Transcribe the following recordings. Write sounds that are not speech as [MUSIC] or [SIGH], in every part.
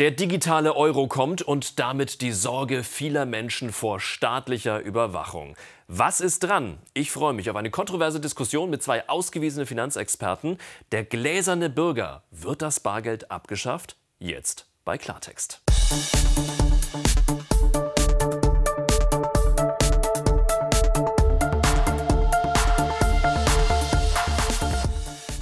Der digitale Euro kommt und damit die Sorge vieler Menschen vor staatlicher Überwachung. Was ist dran? Ich freue mich auf eine kontroverse Diskussion mit zwei ausgewiesenen Finanzexperten. Der gläserne Bürger. Wird das Bargeld abgeschafft? Jetzt bei Klartext.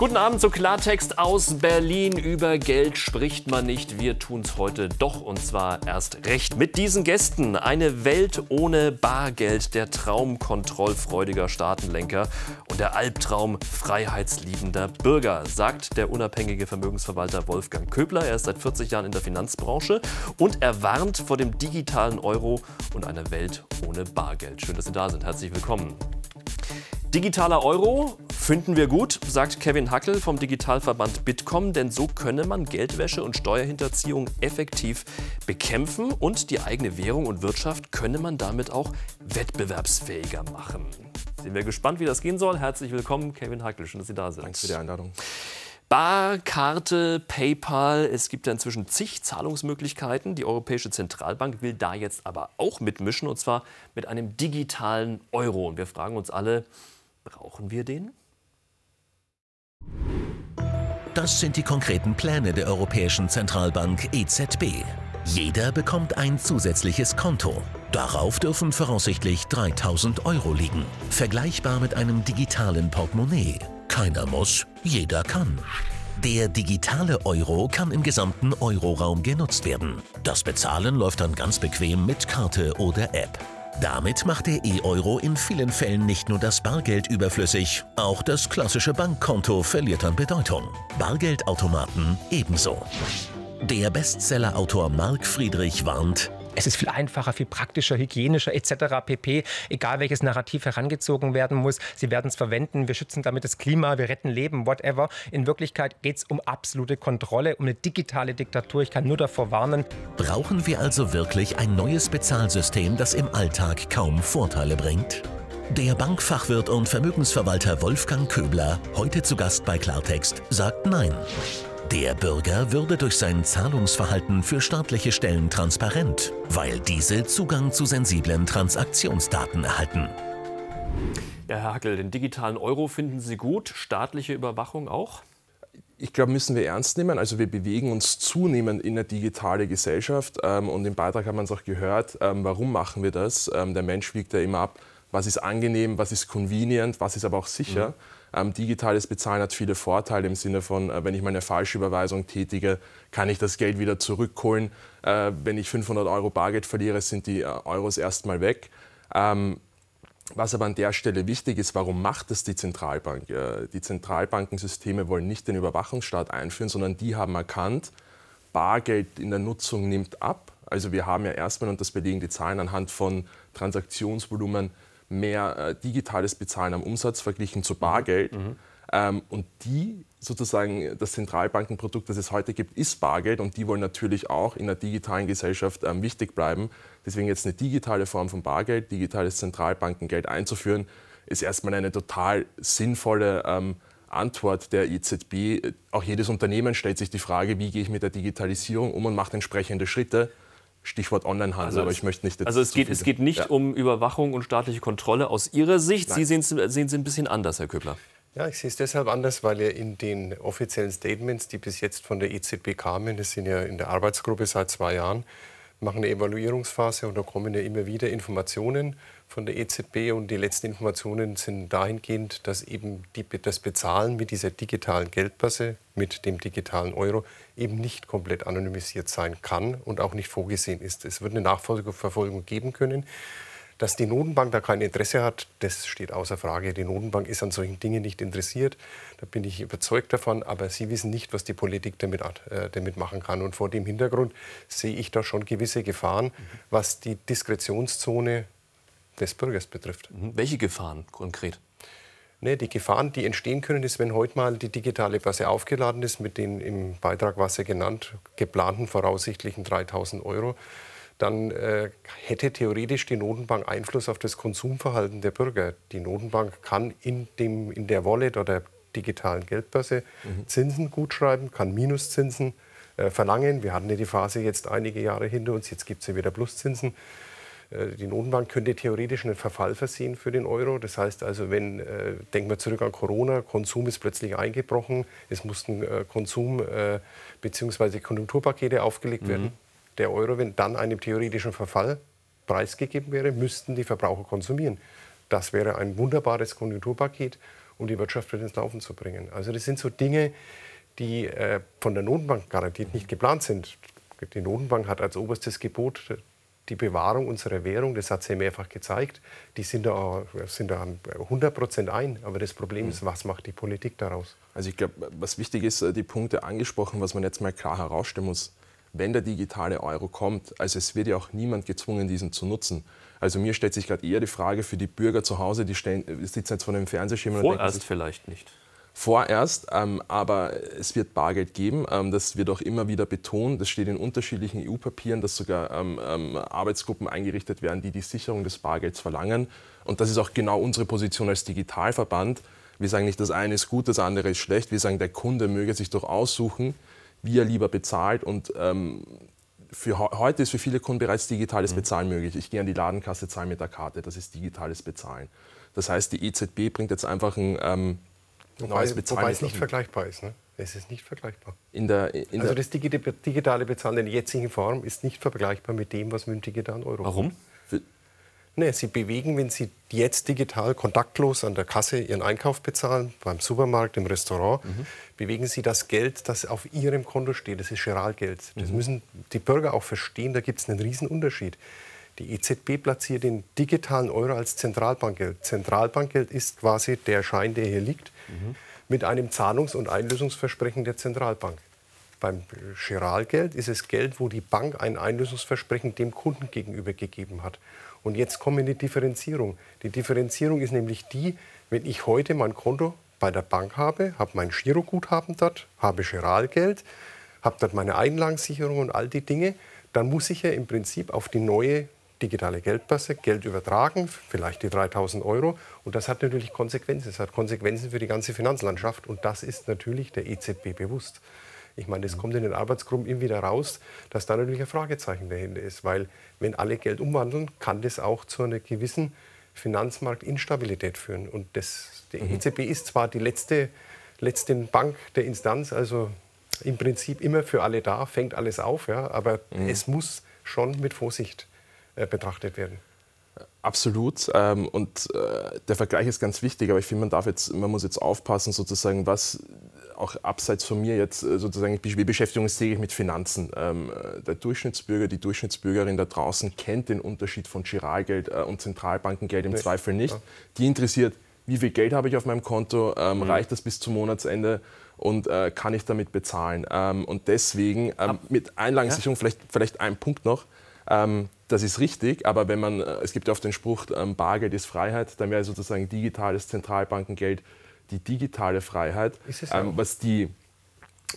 Guten Abend zu Klartext aus Berlin. Über Geld spricht man nicht. Wir tun es heute doch und zwar erst recht. Mit diesen Gästen eine Welt ohne Bargeld, der Traum kontrollfreudiger Staatenlenker und der Albtraum freiheitsliebender Bürger, sagt der unabhängige Vermögensverwalter Wolfgang Köbler. Er ist seit 40 Jahren in der Finanzbranche und er warnt vor dem digitalen Euro und einer Welt ohne Bargeld. Schön, dass Sie da sind. Herzlich willkommen. Digitaler Euro finden wir gut, sagt Kevin Hackel vom Digitalverband Bitkom, denn so könne man Geldwäsche und Steuerhinterziehung effektiv bekämpfen und die eigene Währung und Wirtschaft könne man damit auch wettbewerbsfähiger machen. Sind wir gespannt, wie das gehen soll. Herzlich willkommen, Kevin Hackel. Schön, dass Sie da sind. Danke für die Einladung. Bar, Karte, PayPal, es gibt ja inzwischen zig Zahlungsmöglichkeiten. Die Europäische Zentralbank will da jetzt aber auch mitmischen und zwar mit einem digitalen Euro. Und wir fragen uns alle, Brauchen wir den? Das sind die konkreten Pläne der Europäischen Zentralbank EZB. Jeder bekommt ein zusätzliches Konto. Darauf dürfen voraussichtlich 3000 Euro liegen. Vergleichbar mit einem digitalen Portemonnaie. Keiner muss, jeder kann. Der digitale Euro kann im gesamten Euroraum genutzt werden. Das Bezahlen läuft dann ganz bequem mit Karte oder App. Damit macht der E-Euro in vielen Fällen nicht nur das Bargeld überflüssig, auch das klassische Bankkonto verliert an Bedeutung. Bargeldautomaten ebenso. Der Bestsellerautor Marc Friedrich warnt, es ist viel einfacher, viel praktischer, hygienischer etc. pp. Egal welches Narrativ herangezogen werden muss, sie werden es verwenden. Wir schützen damit das Klima, wir retten Leben, whatever. In Wirklichkeit geht es um absolute Kontrolle, um eine digitale Diktatur. Ich kann nur davor warnen. Brauchen wir also wirklich ein neues Bezahlsystem, das im Alltag kaum Vorteile bringt? Der Bankfachwirt und Vermögensverwalter Wolfgang Köbler, heute zu Gast bei Klartext, sagt Nein. Der Bürger würde durch sein Zahlungsverhalten für staatliche Stellen transparent, weil diese Zugang zu sensiblen Transaktionsdaten erhalten. Ja, Herr Hackel, den digitalen Euro finden Sie gut, staatliche Überwachung auch? Ich glaube, müssen wir ernst nehmen. Also wir bewegen uns zunehmend in eine digitale Gesellschaft ähm, und im Beitrag hat man es auch gehört. Ähm, warum machen wir das? Ähm, der Mensch wiegt ja immer ab, was ist angenehm, was ist convenient, was ist aber auch sicher. Mhm. Ähm, digitales Bezahlen hat viele Vorteile im Sinne von, äh, wenn ich mal eine falsche Überweisung tätige, kann ich das Geld wieder zurückholen. Äh, wenn ich 500 Euro Bargeld verliere, sind die äh, Euros erstmal weg. Ähm, was aber an der Stelle wichtig ist, warum macht das die Zentralbank? Äh, die Zentralbankensysteme wollen nicht den Überwachungsstaat einführen, sondern die haben erkannt, Bargeld in der Nutzung nimmt ab. Also wir haben ja erstmal, und das belegen die Zahlen anhand von Transaktionsvolumen, mehr äh, digitales Bezahlen am Umsatz verglichen zu Bargeld. Mhm. Ähm, und die sozusagen, das Zentralbankenprodukt, das es heute gibt, ist Bargeld und die wollen natürlich auch in der digitalen Gesellschaft ähm, wichtig bleiben. Deswegen jetzt eine digitale Form von Bargeld, digitales Zentralbankengeld einzuführen, ist erstmal eine total sinnvolle ähm, Antwort der EZB. Auch jedes Unternehmen stellt sich die Frage, wie gehe ich mit der Digitalisierung um und macht entsprechende Schritte. Stichwort Onlinehandel, also aber ich möchte nicht. Also es geht, es geht nicht ja. um Überwachung und staatliche Kontrolle aus Ihrer Sicht. Nein. Sie sehen es ein bisschen anders, Herr Köbler. Ja, ich sehe es deshalb anders, weil ja in den offiziellen Statements, die bis jetzt von der EZB kamen, das sind ja in der Arbeitsgruppe seit zwei Jahren, machen eine Evaluierungsphase und da kommen ja immer wieder Informationen von der EZB und die letzten Informationen sind dahingehend, dass eben die, das Bezahlen mit dieser digitalen Geldbörse, mit dem digitalen Euro eben nicht komplett anonymisiert sein kann und auch nicht vorgesehen ist. Es wird eine Nachfolgeverfolgung geben können. Dass die Notenbank da kein Interesse hat, das steht außer Frage. Die Notenbank ist an solchen Dingen nicht interessiert. Da bin ich überzeugt davon. Aber sie wissen nicht, was die Politik damit, äh, damit machen kann. Und vor dem Hintergrund sehe ich da schon gewisse Gefahren, was die Diskretionszone des Bürgers betrifft. Mhm. Welche Gefahren konkret? Nee, die Gefahren, die entstehen können, ist, wenn heute mal die digitale Börse aufgeladen ist mit den im Beitrag, was Sie genannt, geplanten voraussichtlichen 3000 Euro, dann äh, hätte theoretisch die Notenbank Einfluss auf das Konsumverhalten der Bürger. Die Notenbank kann in, dem, in der Wallet oder digitalen Geldbörse mhm. Zinsen gutschreiben, kann Minuszinsen äh, verlangen. Wir hatten ja die Phase jetzt einige Jahre hinter uns, jetzt gibt es ja wieder Pluszinsen. Äh, die Notenbank könnte theoretisch einen Verfall versehen für den Euro. Das heißt also, wenn, äh, denken wir zurück an Corona, Konsum ist plötzlich eingebrochen, es mussten äh, Konsum- äh, bzw. Konjunkturpakete aufgelegt mhm. werden. Der Euro, wenn dann einem theoretischen Verfall preisgegeben wäre, müssten die Verbraucher konsumieren. Das wäre ein wunderbares Konjunkturpaket, um die Wirtschaft wieder ins Laufen zu bringen. Also das sind so Dinge, die äh, von der Notenbank garantiert nicht geplant sind. Die Notenbank hat als oberstes Gebot die Bewahrung unserer Währung, das hat sie mehrfach gezeigt, die sind da, sind da 100 Prozent ein. Aber das Problem ist, was macht die Politik daraus? Also ich glaube, was wichtig ist, äh, die Punkte angesprochen, was man jetzt mal klar herausstellen muss, wenn der digitale Euro kommt, also es wird ja auch niemand gezwungen, diesen zu nutzen. Also mir stellt sich gerade eher die Frage für die Bürger zu Hause, die stehen, sitzen jetzt vor dem Fernsehschirm und Vorerst denken, vielleicht nicht vorerst, ähm, aber es wird Bargeld geben. Ähm, das wird auch immer wieder betont. Das steht in unterschiedlichen EU-Papieren, dass sogar ähm, ähm, Arbeitsgruppen eingerichtet werden, die die Sicherung des Bargelds verlangen. Und das ist auch genau unsere Position als Digitalverband. Wir sagen nicht, das eine ist gut, das andere ist schlecht. Wir sagen, der Kunde möge sich doch aussuchen, wie er lieber bezahlt. Und ähm, für heute ist für viele Kunden bereits digitales mhm. Bezahlen möglich. Ich gehe an die Ladenkasse, zahle mit der Karte. Das ist digitales Bezahlen. Das heißt, die EZB bringt jetzt einfach ein Wobei, wobei es nicht vergleichbar ist. Ne? Es ist nicht vergleichbar. In der, in also das digitale Bezahlen in der jetzigen Form ist nicht vergleichbar mit dem, was mit dem digitalen Euro Warum? Nee, Sie bewegen, wenn Sie jetzt digital kontaktlos an der Kasse Ihren Einkauf bezahlen, beim Supermarkt, im Restaurant, mhm. bewegen Sie das Geld, das auf Ihrem Konto steht. Das ist Giralgeld. Das mhm. müssen die Bürger auch verstehen. Da gibt es einen Riesenunterschied. Die EZB platziert den digitalen Euro als Zentralbankgeld. Zentralbankgeld ist quasi der Schein, der hier liegt, mhm. mit einem Zahlungs- und Einlösungsversprechen der Zentralbank. Beim Giralgeld ist es Geld, wo die Bank ein Einlösungsversprechen dem Kunden gegenüber gegeben hat. Und jetzt kommt die Differenzierung. Die Differenzierung ist nämlich die, wenn ich heute mein Konto bei der Bank habe, habe mein Giroguthaben dort, habe Giralgeld, habe dort meine Einlagensicherung und all die Dinge, dann muss ich ja im Prinzip auf die neue digitale Geldbörse, Geld übertragen, vielleicht die 3000 Euro. Und das hat natürlich Konsequenzen. Es hat Konsequenzen für die ganze Finanzlandschaft. Und das ist natürlich der EZB bewusst. Ich meine, das kommt in den Arbeitsgruppen immer wieder raus, dass da natürlich ein Fragezeichen dahinter ist. Weil wenn alle Geld umwandeln, kann das auch zu einer gewissen Finanzmarktinstabilität führen. Und das, die mhm. EZB ist zwar die letzte, letzte Bank der Instanz, also im Prinzip immer für alle da, fängt alles auf, ja, aber mhm. es muss schon mit Vorsicht betrachtet werden. Absolut. Ähm, und äh, der Vergleich ist ganz wichtig, aber ich finde, man darf jetzt, man muss jetzt aufpassen, sozusagen, was auch abseits von mir jetzt äh, sozusagen, wir beschäftigen uns täglich mit Finanzen. Ähm, der Durchschnittsbürger, die Durchschnittsbürgerin da draußen kennt den Unterschied von Giralgeld und Zentralbankengeld im nicht. Zweifel nicht. Die interessiert, wie viel Geld habe ich auf meinem Konto, ähm, mhm. reicht das bis zum Monatsende und äh, kann ich damit bezahlen. Und deswegen mit Einlagensicherung, ja? vielleicht, vielleicht ein Punkt noch, ähm, das ist richtig, aber wenn man, äh, es gibt ja oft den Spruch, ähm, Bargeld ist Freiheit, dann wäre sozusagen digitales Zentralbankengeld die digitale Freiheit. Ähm, was die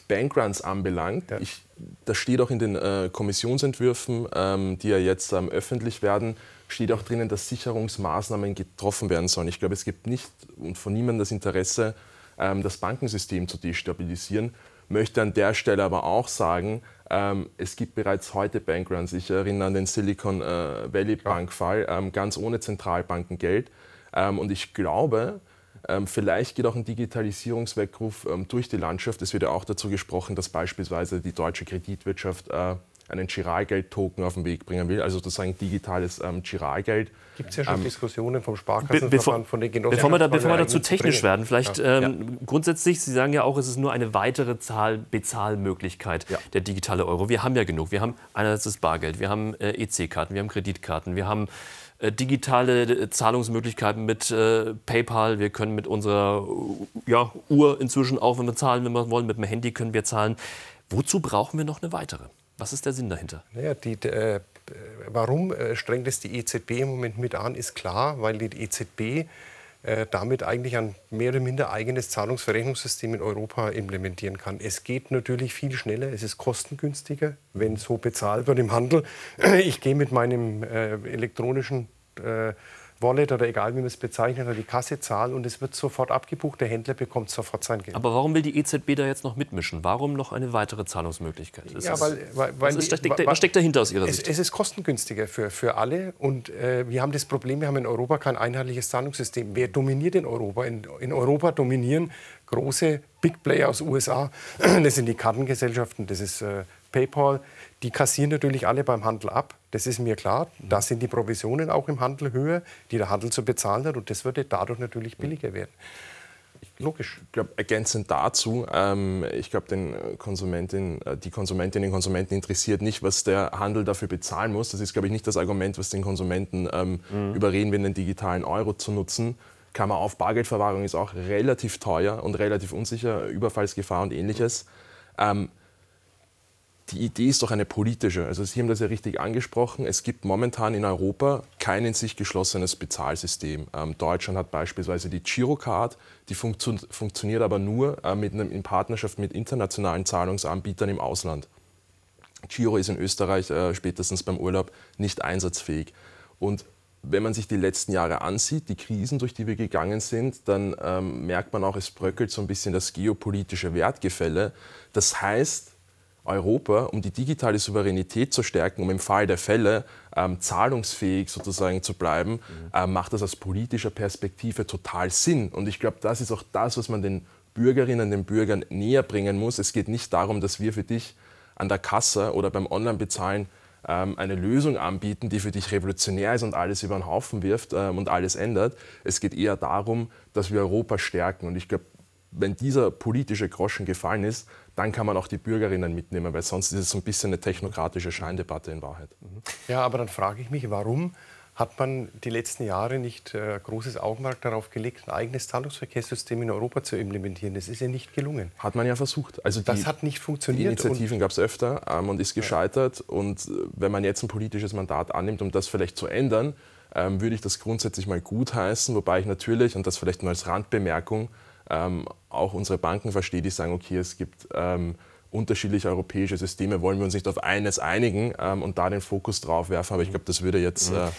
Bankruns anbelangt, ja. ich, das steht auch in den äh, Kommissionsentwürfen, ähm, die ja jetzt ähm, öffentlich werden, steht auch drinnen, dass Sicherungsmaßnahmen getroffen werden sollen. Ich glaube, es gibt nicht und von niemandem das Interesse, ähm, das Bankensystem zu destabilisieren. Möchte an der Stelle aber auch sagen, ähm, es gibt bereits heute Bankruns. Ich erinnere an den Silicon äh, Valley Bank-Fall, ähm, ganz ohne Zentralbankengeld. Ähm, und ich glaube, ähm, vielleicht geht auch ein Digitalisierungsweckruf ähm, durch die Landschaft. Es wird ja auch dazu gesprochen, dass beispielsweise die deutsche Kreditwirtschaft äh, einen Giralgeld-Token auf den Weg bringen will, also sozusagen digitales ähm, Giralgeld. Gibt es ja schon ähm, Diskussionen vom Sparkassenverband, von den Genossen. Bevor wir, da, bevor wir dazu technisch werden, vielleicht ja. ähm, grundsätzlich, Sie sagen ja auch, es ist nur eine weitere Zahl, Bezahlmöglichkeit, ja. der digitale Euro. Wir haben ja genug. Wir haben einerseits das Bargeld, wir haben äh, EC-Karten, wir haben Kreditkarten, wir haben äh, digitale äh, Zahlungsmöglichkeiten mit äh, PayPal. Wir können mit unserer ja, Uhr inzwischen auch, wenn wir zahlen, wenn wir wollen, mit dem Handy können wir zahlen. Wozu brauchen wir noch eine weitere? Was ist der Sinn dahinter? Naja, die, äh, warum äh, strengt es die EZB im Moment mit an, ist klar, weil die EZB äh, damit eigentlich ein mehr oder minder eigenes Zahlungsverrechnungssystem in Europa implementieren kann. Es geht natürlich viel schneller, es ist kostengünstiger, wenn so bezahlt wird im Handel. Ich gehe mit meinem äh, elektronischen äh, Wallet oder egal wie man es bezeichnet, oder die Kasse zahlen und es wird sofort abgebucht. Der Händler bekommt sofort sein Geld. Aber warum will die EZB da jetzt noch mitmischen? Warum noch eine weitere Zahlungsmöglichkeit? Ist ja, weil, weil, was, ist, steckt, was, steckt, dahinter aus Ihrer es, Sicht? Es ist kostengünstiger für, für alle und äh, wir haben das Problem, wir haben in Europa kein einheitliches Zahlungssystem. Wer dominiert in Europa? In, in Europa dominieren große Big Player aus USA. [CLEARS THROAT] Das sind die Kartengesellschaften, das ist äh, PayPal. Die kassieren natürlich alle beim Handel ab. Das ist mir klar. Da sind die Provisionen auch im Handel höher, die der Handel zu bezahlen hat. Und das würde dadurch natürlich billiger werden. Logisch. Ich glaube, ergänzend dazu, ähm, ich glaube, den Konsumentin, äh, die Konsumentinnen und Konsumenten interessiert nicht, was der Handel dafür bezahlen muss. Das ist, glaube ich, nicht das Argument, was den Konsumenten ähm, mhm. überreden will, den digitalen Euro zu nutzen. Klammer auf, Bargeldverwahrung ist auch relativ teuer und relativ unsicher, Überfallsgefahr und ähnliches. Ähm, die Idee ist doch eine politische. Also Sie haben das ja richtig angesprochen. Es gibt momentan in Europa kein in sich geschlossenes Bezahlsystem. Ähm, Deutschland hat beispielsweise die Girocard, die funktio funktioniert aber nur äh, mit einem, in Partnerschaft mit internationalen Zahlungsanbietern im Ausland. Giro ist in Österreich äh, spätestens beim Urlaub nicht einsatzfähig. Und wenn man sich die letzten Jahre ansieht, die Krisen, durch die wir gegangen sind, dann ähm, merkt man auch, es bröckelt so ein bisschen das geopolitische Wertgefälle. Das heißt, Europa, um die digitale Souveränität zu stärken, um im Fall der Fälle ähm, zahlungsfähig sozusagen zu bleiben, mhm. äh, macht das aus politischer Perspektive total Sinn. Und ich glaube, das ist auch das, was man den Bürgerinnen, den Bürgern näher bringen muss. Es geht nicht darum, dass wir für dich an der Kasse oder beim Online-Bezahlen ähm, eine Lösung anbieten, die für dich revolutionär ist und alles über den Haufen wirft ähm, und alles ändert. Es geht eher darum, dass wir Europa stärken. Und ich glaube, wenn dieser politische Groschen gefallen ist, dann kann man auch die Bürgerinnen mitnehmen, weil sonst ist es so ein bisschen eine technokratische Scheindebatte in Wahrheit. Mhm. Ja, aber dann frage ich mich, warum hat man die letzten Jahre nicht äh, großes Augenmerk darauf gelegt, ein eigenes Zahlungsverkehrssystem in Europa zu implementieren? Das ist ja nicht gelungen. Hat man ja versucht. Also das hat nicht funktioniert. Die Initiativen gab es öfter ähm, und ist gescheitert. Ja. Und äh, wenn man jetzt ein politisches Mandat annimmt, um das vielleicht zu ändern, ähm, würde ich das grundsätzlich mal gutheißen. Wobei ich natürlich, und das vielleicht nur als Randbemerkung, ähm, auch unsere Banken verstehe, die sagen, okay, es gibt ähm, unterschiedliche europäische Systeme, wollen wir uns nicht auf eines einigen ähm, und da den Fokus drauf werfen. Aber ich glaube, das würde jetzt. Mhm. Äh,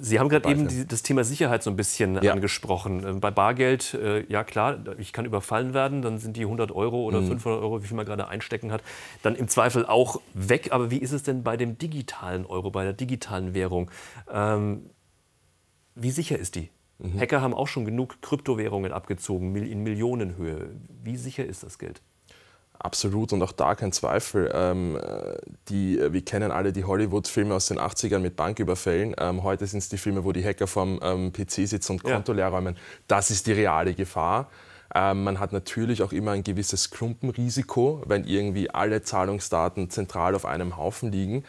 Sie haben gerade eben die, das Thema Sicherheit so ein bisschen ja. angesprochen. Ähm, bei Bargeld, äh, ja klar, ich kann überfallen werden, dann sind die 100 Euro oder mhm. 500 Euro, wie viel man gerade einstecken hat, dann im Zweifel auch weg. Aber wie ist es denn bei dem digitalen Euro, bei der digitalen Währung? Ähm, wie sicher ist die? Mhm. Hacker haben auch schon genug Kryptowährungen abgezogen in Millionenhöhe. Wie sicher ist das Geld? Absolut und auch da kein Zweifel. Ähm, die, wir kennen alle die Hollywood-Filme aus den 80ern mit Banküberfällen. Ähm, heute sind es die Filme, wo die Hacker vorm ähm, PC sitzen und Konto ja. leer räumen. Das ist die reale Gefahr. Ähm, man hat natürlich auch immer ein gewisses Klumpenrisiko, wenn irgendwie alle Zahlungsdaten zentral auf einem Haufen liegen.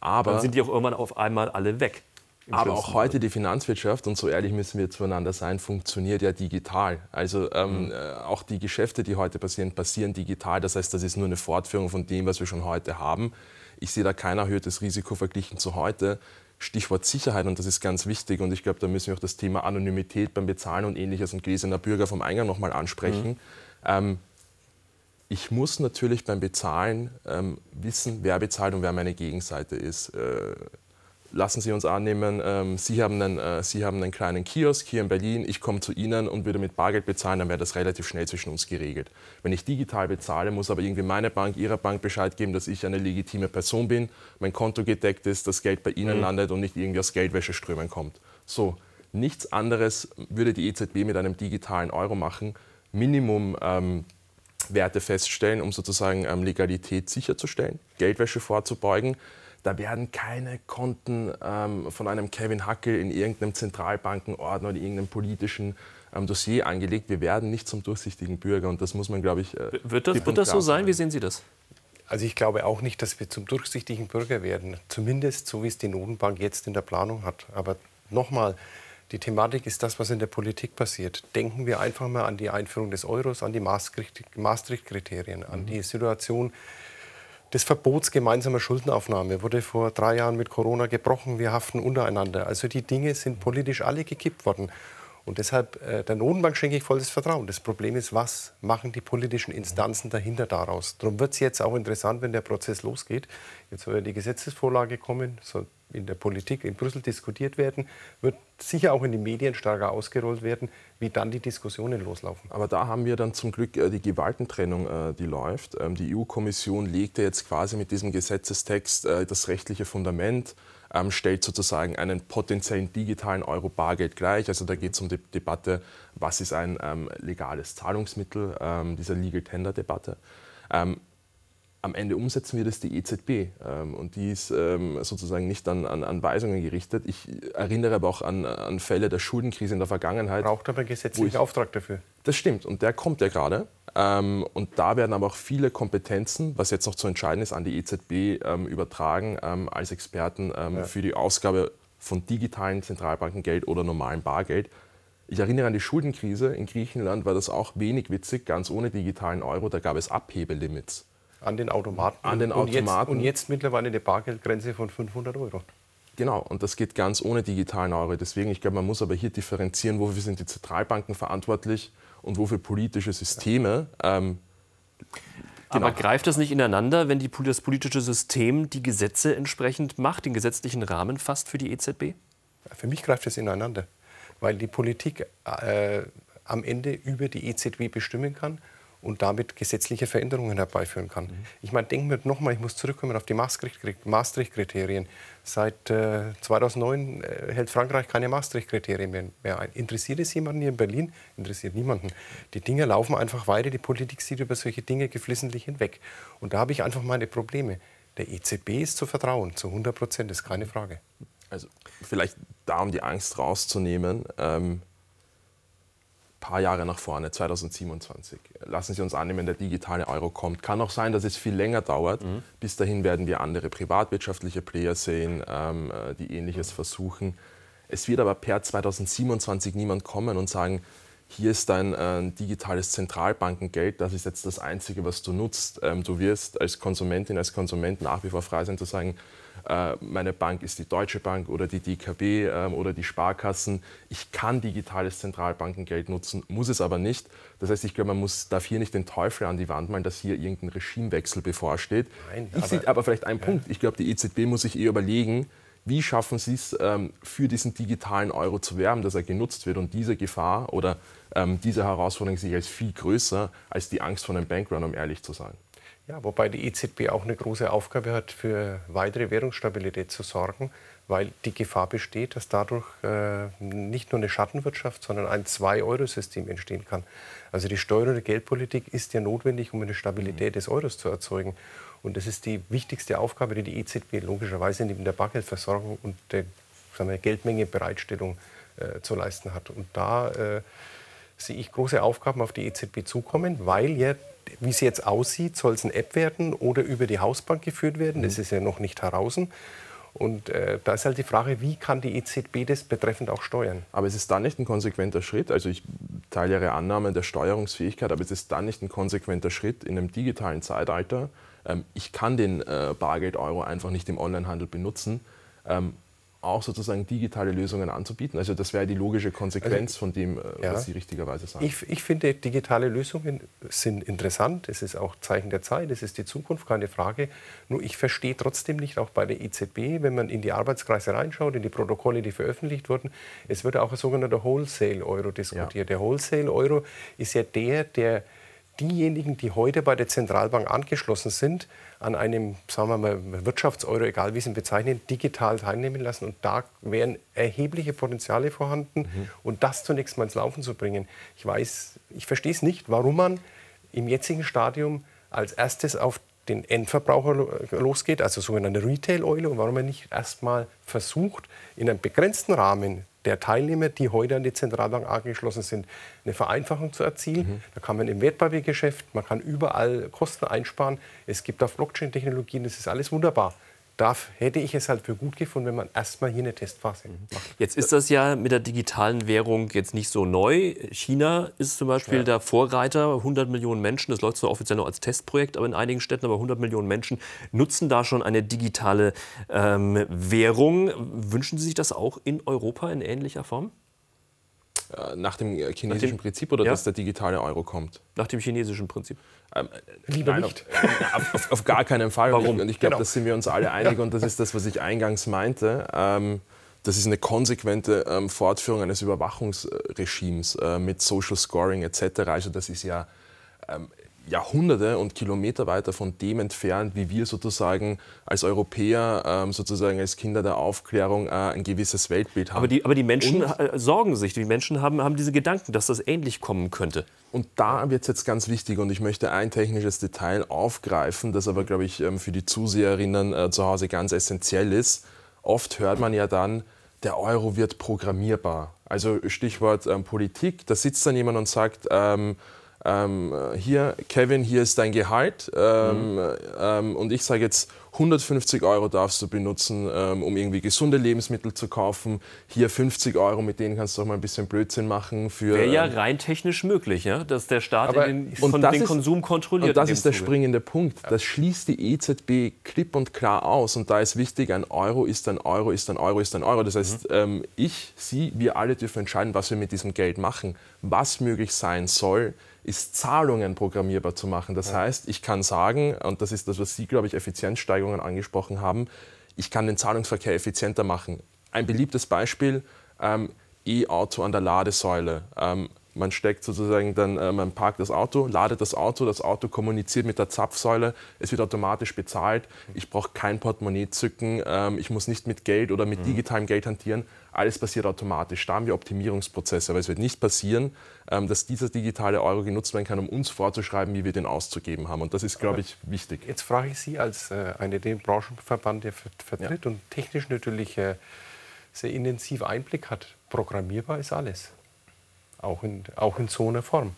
Aber Dann sind die auch irgendwann auf einmal alle weg. Aber auch heute die Finanzwirtschaft, und so ehrlich müssen wir zueinander sein, funktioniert ja digital. Also ähm, mhm. äh, auch die Geschäfte, die heute passieren, passieren digital. Das heißt, das ist nur eine Fortführung von dem, was wir schon heute haben. Ich sehe da kein erhöhtes Risiko verglichen zu heute. Stichwort Sicherheit, und das ist ganz wichtig. Und ich glaube, da müssen wir auch das Thema Anonymität beim Bezahlen und ähnliches und gläserner Bürger vom Eingang nochmal ansprechen. Mhm. Ähm, ich muss natürlich beim Bezahlen ähm, wissen, wer bezahlt und wer meine Gegenseite ist. Äh, lassen Sie uns annehmen, ähm, Sie, haben einen, äh, Sie haben einen kleinen Kiosk hier in Berlin, ich komme zu Ihnen und würde mit Bargeld bezahlen, dann wäre das relativ schnell zwischen uns geregelt. Wenn ich digital bezahle, muss aber irgendwie meine Bank, Ihrer Bank Bescheid geben, dass ich eine legitime Person bin, mein Konto gedeckt ist, das Geld bei Ihnen mhm. landet und nicht irgendwie aus Geldwäscheströmen kommt. So, nichts anderes würde die EZB mit einem digitalen Euro machen. Minimum ähm, Werte feststellen, um sozusagen ähm, Legalität sicherzustellen, Geldwäsche vorzubeugen. Da werden keine Konten ähm, von einem Kevin Hackel in irgendeinem Zentralbankenordner oder irgendeinem politischen ähm, Dossier angelegt. Wir werden nicht zum durchsichtigen Bürger und das muss man, glaube ich. Äh, wird das, wird das so sein? Wie sehen Sie das? Also ich glaube auch nicht, dass wir zum durchsichtigen Bürger werden. Zumindest so, wie es die Notenbank jetzt in der Planung hat. Aber nochmal, die Thematik ist das, was in der Politik passiert. Denken wir einfach mal an die Einführung des Euros, an die Maastricht-Kriterien, an die Situation, des Verbots gemeinsamer Schuldenaufnahme wurde vor drei Jahren mit Corona gebrochen. Wir haften untereinander. Also die Dinge sind politisch alle gekippt worden. Und deshalb, äh, der Notenbank schenke ich volles Vertrauen. Das Problem ist, was machen die politischen Instanzen dahinter daraus? Darum wird es jetzt auch interessant, wenn der Prozess losgeht. Jetzt soll ja die Gesetzesvorlage kommen, soll in der Politik in Brüssel diskutiert werden, wird sicher auch in den Medien stärker ausgerollt werden, wie dann die Diskussionen loslaufen. Aber da haben wir dann zum Glück äh, die Gewaltentrennung, äh, die läuft. Ähm, die EU-Kommission legte jetzt quasi mit diesem Gesetzestext äh, das rechtliche Fundament ähm, stellt sozusagen einen potenziellen digitalen Euro-Bargeld gleich. Also da geht es um die Debatte, was ist ein ähm, legales Zahlungsmittel, dieser Legal Tender-Debatte. Am Ende umsetzen wir das die EZB ähm, und die ist ähm, sozusagen nicht an, an, an, Weisungen gerichtet. Ich erinnere aber auch an, an Fälle der Schuldenkrise in der Vergangenheit. Braucht aber gesetzlichen Auftrag dafür. Das stimmt und der kommt ja gerade. Ähm, und da werden aber auch viele Kompetenzen, was jetzt noch zu entscheiden ist, an die EZB übertragen als Experten ja. für die Ausgabe von digitalen Zentralbankengeld oder normalem Bargeld. Ich erinnere an die Schuldenkrise. In Griechenland war das auch wenig witzig, ganz ohne digitalen Euro. Da gab es Abhebelimits. An den Automaten. An den Automaten. Und jetzt, und jetzt mittlerweile eine Bargeldgrenze von 500 Euro. Genau, und das geht ganz ohne digitalen Euro. Deswegen, ich glaube, man muss aber hier differenzieren, wofür sind die Zentralbanken verantwortlich und wofür politische Systeme. Ähm, Genau. Aber greift das nicht ineinander, wenn die, das politische System die Gesetze entsprechend macht, den gesetzlichen Rahmen fasst für die EZB? Für mich greift es ineinander, weil die Politik äh, am Ende über die EZB bestimmen kann und damit gesetzliche Veränderungen herbeiführen kann. Mhm. Ich meine, denken wir nochmal, ich muss zurückkommen auf die Maastricht-Kriterien. Seit äh, 2009 äh, hält Frankreich keine Maastricht-Kriterien mehr, mehr, ein. Interessiert es jemanden hier in Berlin? Interessiert niemanden. Die Dinge laufen einfach weiter, die Politik sieht über solche Dinge geflissentlich hinweg. Und da habe ich einfach meine Probleme. Der EZB ist zu vertrauen, zu 100 Prozent, ist keine Frage. Also vielleicht da, um die Angst rauszunehmen, ähm paar Jahre nach vorne, 2027. Lassen Sie uns annehmen, der digitale Euro kommt. Kann auch sein, dass es viel länger dauert. Mhm. Bis dahin werden wir andere privatwirtschaftliche Player sehen, ähm, äh, die Ähnliches versuchen. Es wird aber per 2027 niemand kommen und sagen, hier ist dein äh, digitales Zentralbankengeld, das ist jetzt das Einzige, was du nutzt. Ähm, du wirst als Konsumentin, als Konsument nach wie vor frei sein zu sagen, meine Bank ist die Deutsche Bank oder die DKB ähm, oder die Sparkassen. Ich kann digitales Zentralbankengeld nutzen, muss es aber nicht. Das heißt, ich glaube, man muss, darf hier nicht den Teufel an die Wand malen, dass hier irgendein Regimewechsel bevorsteht. Nein, ich sehe aber vielleicht einen ja. Punkt. Ich glaube, die EZB muss sich eher überlegen, wie schaffen Sie es, ähm, für diesen digitalen Euro zu werben, dass er genutzt wird und diese Gefahr oder ähm, diese Herausforderung sehe ich als viel größer als die Angst vor einem Bankrun, um ehrlich zu sein. Ja, wobei die EZB auch eine große Aufgabe hat, für weitere Währungsstabilität zu sorgen, weil die Gefahr besteht, dass dadurch äh, nicht nur eine Schattenwirtschaft, sondern ein Zwei-Euro-System entstehen kann. Also die Steuer- und Geldpolitik ist ja notwendig, um eine Stabilität des Euros zu erzeugen. Und das ist die wichtigste Aufgabe, die die EZB logischerweise neben der Bargeldversorgung und der wir, Geldmengebereitstellung äh, zu leisten hat. Und da äh, sehe ich große Aufgaben auf die EZB zukommen, weil ja wie es jetzt aussieht, soll es eine App werden oder über die Hausbank geführt werden. Das mhm. ist ja noch nicht heraus. Und äh, da ist halt die Frage, wie kann die EZB das betreffend auch steuern? Aber es ist dann nicht ein konsequenter Schritt, also ich teile Ihre Annahmen der Steuerungsfähigkeit, aber es ist dann nicht ein konsequenter Schritt in einem digitalen Zeitalter. Ähm, ich kann den äh, Bargeld-Euro einfach nicht im Onlinehandel benutzen. Ähm, auch sozusagen digitale Lösungen anzubieten? Also das wäre die logische Konsequenz also, von dem, äh, ja, was Sie richtigerweise sagen. Ich, ich, finde, digitale Lösungen sind interessant. Es ist auch Zeichen der Zeit, es ist die Zukunft, keine Frage. Nur ich verstehe trotzdem nicht, auch bei der EZB, wenn man in die Arbeitskreise reinschaut, in die Protokolle, die veröffentlicht wurden, es wird auch ein sogenannter Wholesale-Euro diskutiert. Ja. Der Wholesale-Euro ist ja der, der diejenigen, die heute bei der Zentralbank angeschlossen sind, an einem, sagen wir mal, Wirtschaftseuro, egal wie Sie ihn bezeichnen, digital teilnehmen lassen. Und da wären erhebliche Potenziale vorhanden. Mhm. Und das zunächst mal ins Laufen zu bringen. Ich weiß, ich verstehe es nicht, warum man im jetzigen Stadium als erstes auf den Endverbraucher losgeht, also sogenannte Retail-Eule, und warum man nicht erstmal versucht, in einem begrenzten Rahmen der Teilnehmer, die heute an die Zentralbank angeschlossen sind, eine Vereinfachung zu erzielen. Mhm. Da kann man im Wertpapiergeschäft, man kann überall Kosten einsparen. Es gibt auch Blockchain-Technologien, das ist alles wunderbar darf, hätte ich es halt für gut gefunden, wenn man erstmal hier eine Testphase macht. Jetzt ist das ja mit der digitalen Währung jetzt nicht so neu. China ist zum Beispiel ja. der Vorreiter. 100 Millionen Menschen, das läuft zwar offiziell noch als Testprojekt, aber in einigen Städten, aber 100 Millionen Menschen nutzen da schon eine digitale ähm, Währung. Wünschen Sie sich das auch in Europa in ähnlicher Form? Äh, nach dem chinesischen nach dem, Prinzip oder ja? dass der digitale Euro kommt? Nach dem chinesischen Prinzip. Ähm, Lieber nein, nicht. Auf, auf, auf, gar keinen Fall. Warum? Und ich glaube, genau. da sind wir uns alle einig und das ist das, was ich eingangs meinte. Ähm, das ist eine konsequente ähm, Fortführung eines Überwachungsregimes äh, mit Social Scoring etc. Also das ist ja ähm, Jahrhunderte und Kilometer weiter von dem entfernt, wie wir sozusagen als Europäer, ähm, sozusagen als Kinder der Aufklärung äh, ein gewisses Weltbild haben. Aber die, aber die Menschen und, äh, sorgen sich, die Menschen haben, haben diese Gedanken, dass das ähnlich kommen könnte. Und da wird es jetzt ganz wichtig und ich möchte ein technisches Detail aufgreifen, das aber, glaube ich, ähm, für die Zuseherinnen äh, zu Hause ganz essentiell ist. Oft hört man ja dann, der Euro wird programmierbar. Also Stichwort ähm, Politik, da sitzt dann jemand und sagt, ähm, ähm, hier, Kevin, hier ist dein Gehalt. Ähm, mhm. ähm, und ich sage jetzt, 150 Euro darfst du benutzen, ähm, um irgendwie gesunde Lebensmittel zu kaufen. Hier 50 Euro, mit denen kannst du auch mal ein bisschen Blödsinn machen. Wäre ja ähm, rein technisch möglich, ja? dass der Staat aber, den, von, den ist, Konsum kontrolliert. Und das ist der Zuge. springende Punkt. Das schließt die EZB klipp und klar aus. Und da ist wichtig, ein Euro ist ein Euro, ist ein Euro, ist ein Euro. Das heißt, mhm. ich, Sie, wir alle dürfen entscheiden, was wir mit diesem Geld machen. Was möglich sein soll, ist Zahlungen programmierbar zu machen. Das ja. heißt, ich kann sagen, und das ist das, was Sie, glaube ich, Effizienzsteigerungen angesprochen haben, ich kann den Zahlungsverkehr effizienter machen. Ein beliebtes Beispiel, ähm, E-Auto an der Ladesäule. Ähm, man steckt sozusagen dann, äh, man parkt das Auto, ladet das Auto, das Auto kommuniziert mit der Zapfsäule, es wird automatisch bezahlt. Ich brauche kein Portemonnaie zücken, ähm, ich muss nicht mit Geld oder mit mhm. digitalem Geld hantieren. Alles passiert automatisch. Da haben wir Optimierungsprozesse, aber es wird nicht passieren, ähm, dass dieser digitale Euro genutzt werden kann, um uns vorzuschreiben, wie wir den auszugeben haben. Und das ist, glaube ich, wichtig. Jetzt frage ich Sie als äh, eine den Branchenverband, der vertritt ja. und technisch natürlich äh, sehr intensiv Einblick hat. Programmierbar ist alles auch in, auch in so einer Form.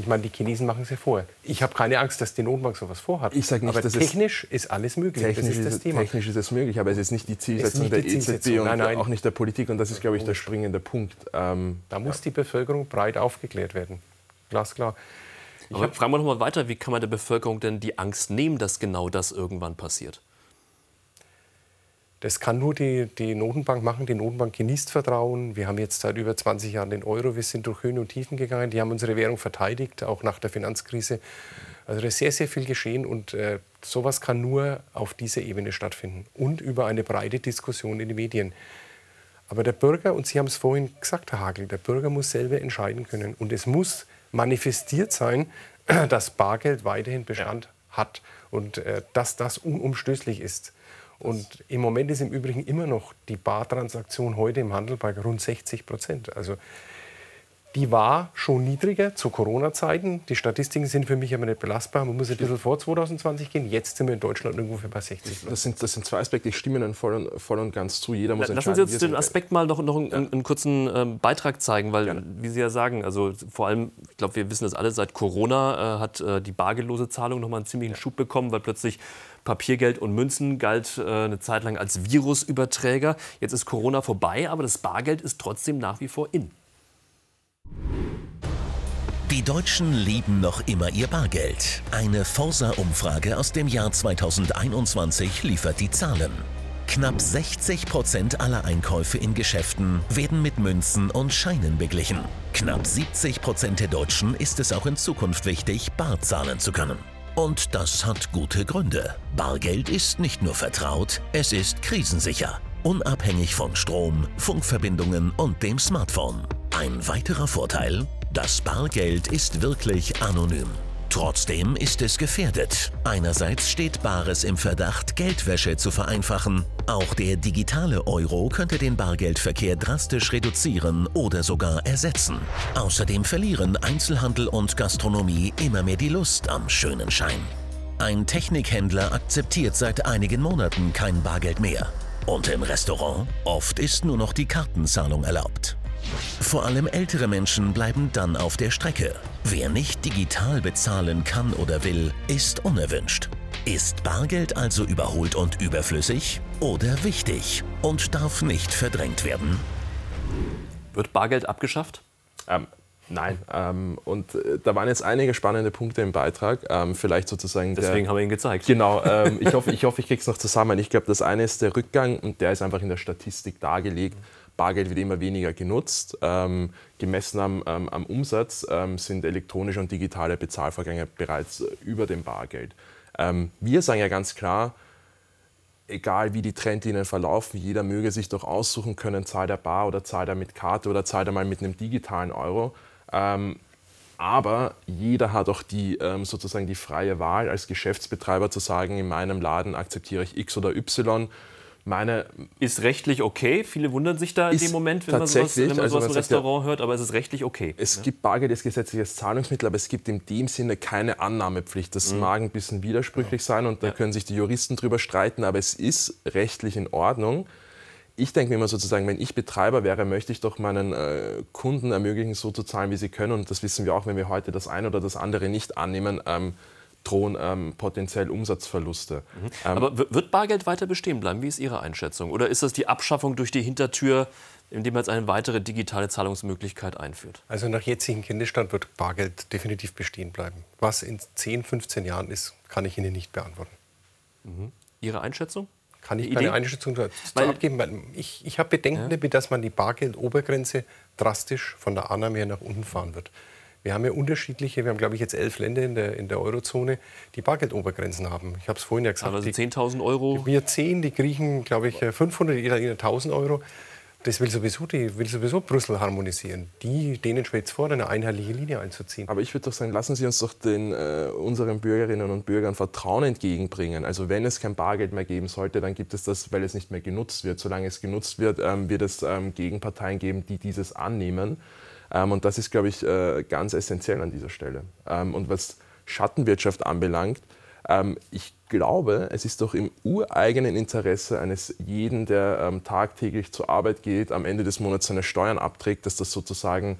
Ich meine, die Chinesen machen es ja vor. Ich habe keine Angst, dass die Notenbank sowas vorhat. Ich sage nicht, aber technisch ist alles möglich. Technisch ist, ist technisch ist es möglich, aber es ist nicht die Zielsetzung nicht der die Zielsetzung. EZB und nein, nein. auch nicht der Politik. Und das ist, glaube ich, der springende Punkt. Ähm, da muss ja. die Bevölkerung breit aufgeklärt werden. Glasklar. Ich aber fragen wir noch mal weiter, wie kann man der Bevölkerung denn die Angst nehmen, dass genau das irgendwann passiert? Das kann nur die, die Notenbank machen. Die Notenbank genießt Vertrauen. Wir haben jetzt seit über 20 Jahren den Euro. Wir sind durch Höhen und Tiefen gegangen. Die haben unsere Währung verteidigt, auch nach der Finanzkrise. Also da ist sehr, sehr viel geschehen und äh, sowas kann nur auf dieser Ebene stattfinden und über eine breite Diskussion in den Medien. Aber der Bürger, und Sie haben es vorhin gesagt, Herr Hagel, der Bürger muss selber entscheiden können. Und es muss manifestiert sein, [CLEARS THROAT] dass Bargeld weiterhin Bestand ja. hat und äh, dass das unumstößlich ist. Und im Moment ist im Übrigen immer noch die Bartransaktion heute im Handel bei rund 60 Prozent. Also die war schon niedriger zu Corona-Zeiten. Die Statistiken sind für mich aber nicht belastbar. Man muss ein bisschen vor 2020 gehen. Jetzt sind wir in Deutschland ungefähr bei 60. Das sind, das sind zwei Aspekte. Ich stimme Ihnen voll und, voll und ganz zu. Jeder muss Lassen Sie uns den Aspekt mal noch, noch einen, ja. einen kurzen ähm, Beitrag zeigen, weil, Gerne. wie Sie ja sagen, also vor allem, ich glaube, wir wissen das alle, seit Corona äh, hat äh, die bargeldlose Zahlung noch mal einen ziemlichen ja. Schub bekommen, weil plötzlich Papiergeld und Münzen galt äh, eine Zeit lang als Virusüberträger. Jetzt ist Corona vorbei, aber das Bargeld ist trotzdem nach wie vor in. Die Deutschen lieben noch immer ihr Bargeld. Eine Forsa-Umfrage aus dem Jahr 2021 liefert die Zahlen. Knapp 60 Prozent aller Einkäufe in Geschäften werden mit Münzen und Scheinen beglichen. Knapp 70 Prozent der Deutschen ist es auch in Zukunft wichtig, bar zahlen zu können. Und das hat gute Gründe. Bargeld ist nicht nur vertraut, es ist krisensicher. Unabhängig von Strom, Funkverbindungen und dem Smartphone. Ein weiterer Vorteil, das Bargeld ist wirklich anonym. Trotzdem ist es gefährdet. Einerseits steht Bares im Verdacht, Geldwäsche zu vereinfachen. Auch der digitale Euro könnte den Bargeldverkehr drastisch reduzieren oder sogar ersetzen. Außerdem verlieren Einzelhandel und Gastronomie immer mehr die Lust am schönen Schein. Ein Technikhändler akzeptiert seit einigen Monaten kein Bargeld mehr. Und im Restaurant? Oft ist nur noch die Kartenzahlung erlaubt. Vor allem ältere Menschen bleiben dann auf der Strecke. Wer nicht digital bezahlen kann oder will, ist unerwünscht. Ist Bargeld also überholt und überflüssig oder wichtig und darf nicht verdrängt werden? Wird Bargeld abgeschafft? Ähm, nein. Ähm, und äh, da waren jetzt einige spannende Punkte im Beitrag. Ähm, vielleicht sozusagen. Deswegen der, haben wir ihn gezeigt. Genau. Ähm, ich [LAUGHS] hoffe, ich, hoffe, ich kriege es noch zusammen. Ich glaube, das eine ist der Rückgang und der ist einfach in der Statistik dargelegt. Bargeld wird immer weniger genutzt. Ähm, gemessen am, ähm, am Umsatz ähm, sind elektronische und digitale Bezahlvorgänge bereits über dem Bargeld. Ähm, wir sagen ja ganz klar, egal wie die Trendlinien verlaufen, jeder möge sich doch aussuchen können, zahlt er bar oder zahlt er mit Karte oder zahlt er mal mit einem digitalen Euro. Ähm, aber jeder hat auch die, ähm, sozusagen die freie Wahl als Geschäftsbetreiber zu sagen, in meinem Laden akzeptiere ich X oder Y meine ist rechtlich okay. Viele wundern sich da in dem Moment, wenn man sowas, wenn man also sowas im Restaurant ja, hört, aber es ist rechtlich okay. Es ja. gibt Bargeld als gesetzliches Zahlungsmittel, aber es gibt in dem Sinne keine Annahmepflicht. Das mhm. mag ein bisschen widersprüchlich sein und da ja. können sich die Juristen drüber streiten, aber es ist rechtlich in Ordnung. Ich denke mir immer sozusagen, wenn ich Betreiber wäre, möchte ich doch meinen äh, Kunden ermöglichen, so zu zahlen, wie sie können. Und das wissen wir auch, wenn wir heute das eine oder das andere nicht annehmen. Ähm, drohen ähm, potenziell Umsatzverluste. Mhm. Ähm, Aber wird Bargeld weiter bestehen bleiben? Wie ist Ihre Einschätzung? Oder ist das die Abschaffung durch die Hintertür, indem man jetzt eine weitere digitale Zahlungsmöglichkeit einführt? Also nach jetzigem Kenntnisstand wird Bargeld definitiv bestehen bleiben. Was in 10, 15 Jahren ist, kann ich Ihnen nicht beantworten. Mhm. Ihre Einschätzung? Kann ich keine Einschätzung dazu weil, abgeben. Weil ich ich habe Bedenken ja. damit, dass man die Bargeldobergrenze drastisch von der Annahme her nach unten fahren wird. Wir haben ja unterschiedliche, wir haben glaube ich jetzt elf Länder in der, in der Eurozone, die Bargeldobergrenzen haben. Ich habe es vorhin ja gesagt. Also 10.000 Euro? Wir 10, die Griechen glaube ich 500, die Italiener 1.000 Euro. Das will sowieso, die will sowieso Brüssel harmonisieren. Die, denen schwebt es vor, eine einheitliche Linie einzuziehen. Aber ich würde doch sagen, lassen Sie uns doch den, äh, unseren Bürgerinnen und Bürgern Vertrauen entgegenbringen. Also wenn es kein Bargeld mehr geben sollte, dann gibt es das, weil es nicht mehr genutzt wird. Solange es genutzt wird, ähm, wird es ähm, Gegenparteien geben, die dieses annehmen. Ähm, und das ist, glaube ich, äh, ganz essentiell an dieser Stelle. Ähm, und was Schattenwirtschaft anbelangt, ähm, ich glaube, es ist doch im ureigenen Interesse eines jeden, der tagtäglich zur Arbeit geht, am Ende des Monats seine Steuern abträgt, dass das sozusagen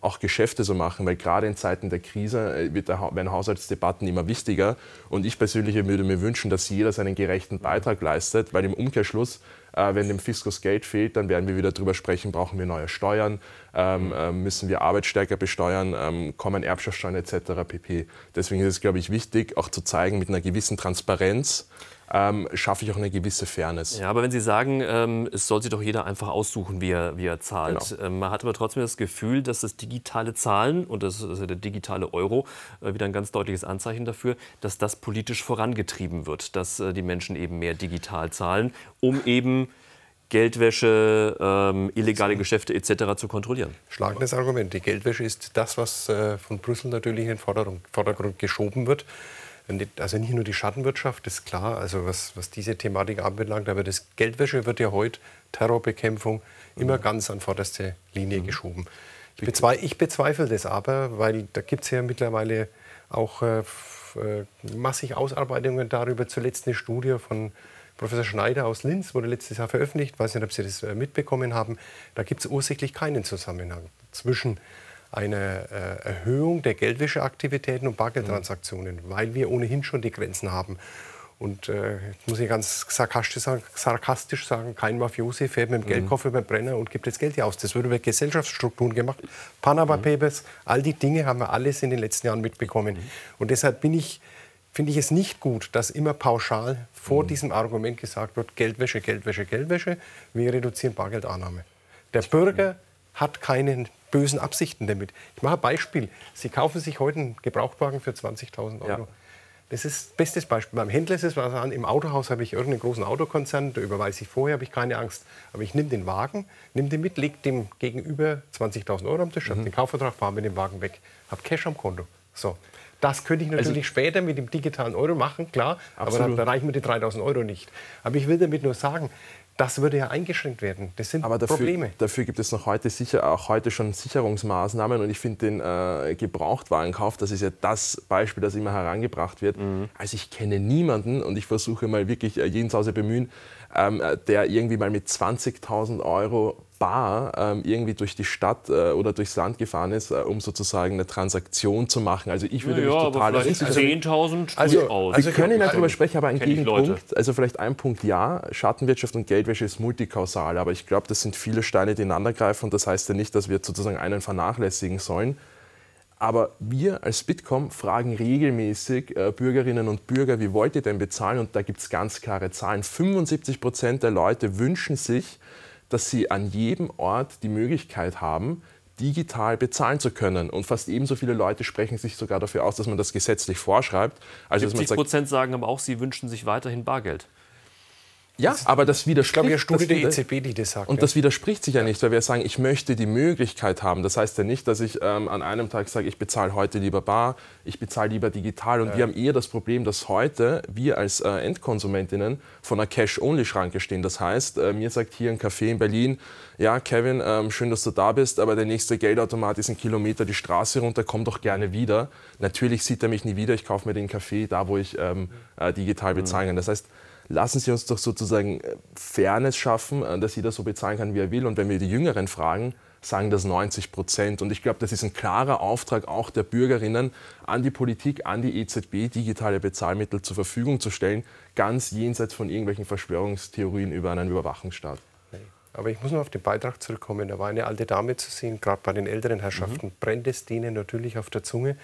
auch Geschäfte so machen, weil gerade in Zeiten der Krise äh, wird der, werden Haushaltsdebatten immer wichtiger. Und ich persönlich würde mir wünschen, dass jeder seinen gerechten Beitrag leistet, weil im Umkehrschluss, wenn dem Fiskus Geld fehlt, dann werden wir wieder darüber sprechen, brauchen wir neue Steuern, ähm, äh, müssen wir Arbeit stärker besteuern, ähm, kommen Erbschaftssteuern etc. pp. Deswegen ist es, glaube ich, wichtig, auch zu zeigen mit einer gewissen Transparenz, ähm, schaffe ich auch eine gewisse Fairness. Ja, aber wenn Sie sagen, ähm, es soll sich doch jeder einfach aussuchen, wie er, wie er zahlt. Genau. Ähm, man hat aber trotzdem das Gefühl, dass das digitale Zahlen, und das ist ja der digitale Euro, äh, wieder ein ganz deutliches Anzeichen dafür, dass das politisch vorangetrieben wird, dass äh, die Menschen eben mehr digital zahlen, um eben Geldwäsche, ähm, illegale Geschäfte etc. zu kontrollieren. Schlagendes Argument. Die Geldwäsche ist das, was äh, von Brüssel natürlich in den Vordergrund geschoben wird also nicht nur die Schattenwirtschaft, ist klar, also was, was diese Thematik anbelangt, aber das Geldwäsche wird ja heute, Terrorbekämpfung, immer mhm. ganz an vorderste Linie mhm. geschoben. Ich, bezwe ich, bezweifle das aber, weil da gibt es ja mittlerweile auch äh, äh, massig Ausarbeitungen darüber. Zuletzt eine Studie von Professor Schneider aus Linz wurde letztes Jahr veröffentlicht. Ich weiß nicht, ob Sie das äh, mitbekommen haben. Da gibt es ursächlich keinen Zusammenhang zwischen eine äh, Erhöhung der Geldwäscheaktivitäten und Bargeldtransaktionen, weil wir ohnehin schon die Grenzen haben. Und äh, muss ich ganz sarkastisch sagen, sarkastisch sagen, kein Mafiosi fährt mit dem mhm. Geldkoffer über den Brenner und gibt das Geld hier aus. Das wird über Gesellschaftsstrukturen gemacht. Panama mhm. Papers, all die Dinge haben wir alles in den letzten Jahren mitbekommen. Mhm. Und deshalb bin ich, finde ich es nicht gut, dass immer pauschal vor mhm. diesem Argument gesagt wird, Geldwäsche, Geldwäsche, Geldwäsche, wir reduzieren Bargeldannahme. Der Bürger hat keinen bösen Absichten damit. Ich mache ein Beispiel. Sie kaufen sich heute einen Gebrauchtwagen für 20.000 Euro. Ja. Das ist das beste Beispiel. Beim Händler ist es was an. Im Autohaus habe ich irgendeinen großen Autokonzern, da überweise ich vorher, habe ich keine Angst. Aber ich nehme den Wagen, nehme den mit, lege dem gegenüber 20.000 Euro am Tisch, mhm. habe den Kaufvertrag, fahre mit dem Wagen weg, habe Cash am Konto. So. Das könnte ich also natürlich also, später mit dem digitalen Euro machen, klar, absolut. aber dann reichen mir die 3000 Euro nicht. Aber ich will damit nur sagen, das würde ja eingeschränkt werden. Das sind Aber dafür, Probleme. Dafür gibt es noch heute sicher, auch heute schon Sicherungsmaßnahmen. Und ich finde den äh, Gebrauchtwarenkauf, das ist ja das Beispiel, das immer herangebracht wird. Mhm. Also ich kenne niemanden und ich versuche mal wirklich äh, jeden zu Hause bemühen, ähm, der irgendwie mal mit 20.000 Euro bar ähm, irgendwie durch die Stadt äh, oder durchs Land gefahren ist, äh, um sozusagen eine Transaktion zu machen. Also ich würde ja, mich total... Aber vielleicht 10.000 also, aus. Also wir können nicht darüber sprechen, aber ein Gegenpunkt, also vielleicht ein Punkt ja, Schattenwirtschaft und Geldwäsche ist multikausal, aber ich glaube, das sind viele Steine, die ineinandergreifen und das heißt ja nicht, dass wir sozusagen einen vernachlässigen sollen. Aber wir als Bitkom fragen regelmäßig äh, Bürgerinnen und Bürger, wie wollt ihr denn bezahlen? Und da gibt es ganz klare Zahlen. 75 Prozent der Leute wünschen sich, dass sie an jedem Ort die Möglichkeit haben, digital bezahlen zu können. Und fast ebenso viele Leute sprechen sich sogar dafür aus, dass man das gesetzlich vorschreibt. Also 70 Prozent sagen aber auch, sie wünschen sich weiterhin Bargeld. Ja, aber das widerspricht. Ich glaube, ja Studie der EZB, die das sagt. Und das widerspricht sich ja nicht, weil wir sagen, ich möchte die Möglichkeit haben. Das heißt ja nicht, dass ich ähm, an einem Tag sage, ich bezahle heute lieber bar, ich bezahle lieber digital. Und ja. wir haben eher das Problem, dass heute wir als äh, Endkonsumentinnen von einer Cash-Only-Schranke stehen. Das heißt, äh, mir sagt hier ein Café in Berlin, ja, Kevin, ähm, schön, dass du da bist, aber der nächste Geldautomat ist ein Kilometer die Straße runter, komm doch gerne wieder. Natürlich sieht er mich nie wieder, ich kaufe mir den Kaffee da, wo ich ähm, äh, digital bezahlen kann. Das heißt, lassen Sie uns doch sozusagen äh, Fairness schaffen, äh, dass jeder so bezahlen kann, wie er will. Und wenn wir die Jüngeren fragen, sagen das 90 Prozent. Und ich glaube, das ist ein klarer Auftrag auch der Bürgerinnen an die Politik, an die EZB, digitale Bezahlmittel zur Verfügung zu stellen, ganz jenseits von irgendwelchen Verschwörungstheorien über einen Überwachungsstaat. Aber ich muss noch auf den Beitrag zurückkommen. Da war eine alte Dame zu sehen, gerade bei den älteren Herrschaften, mhm. brennt es denen natürlich auf der Zunge.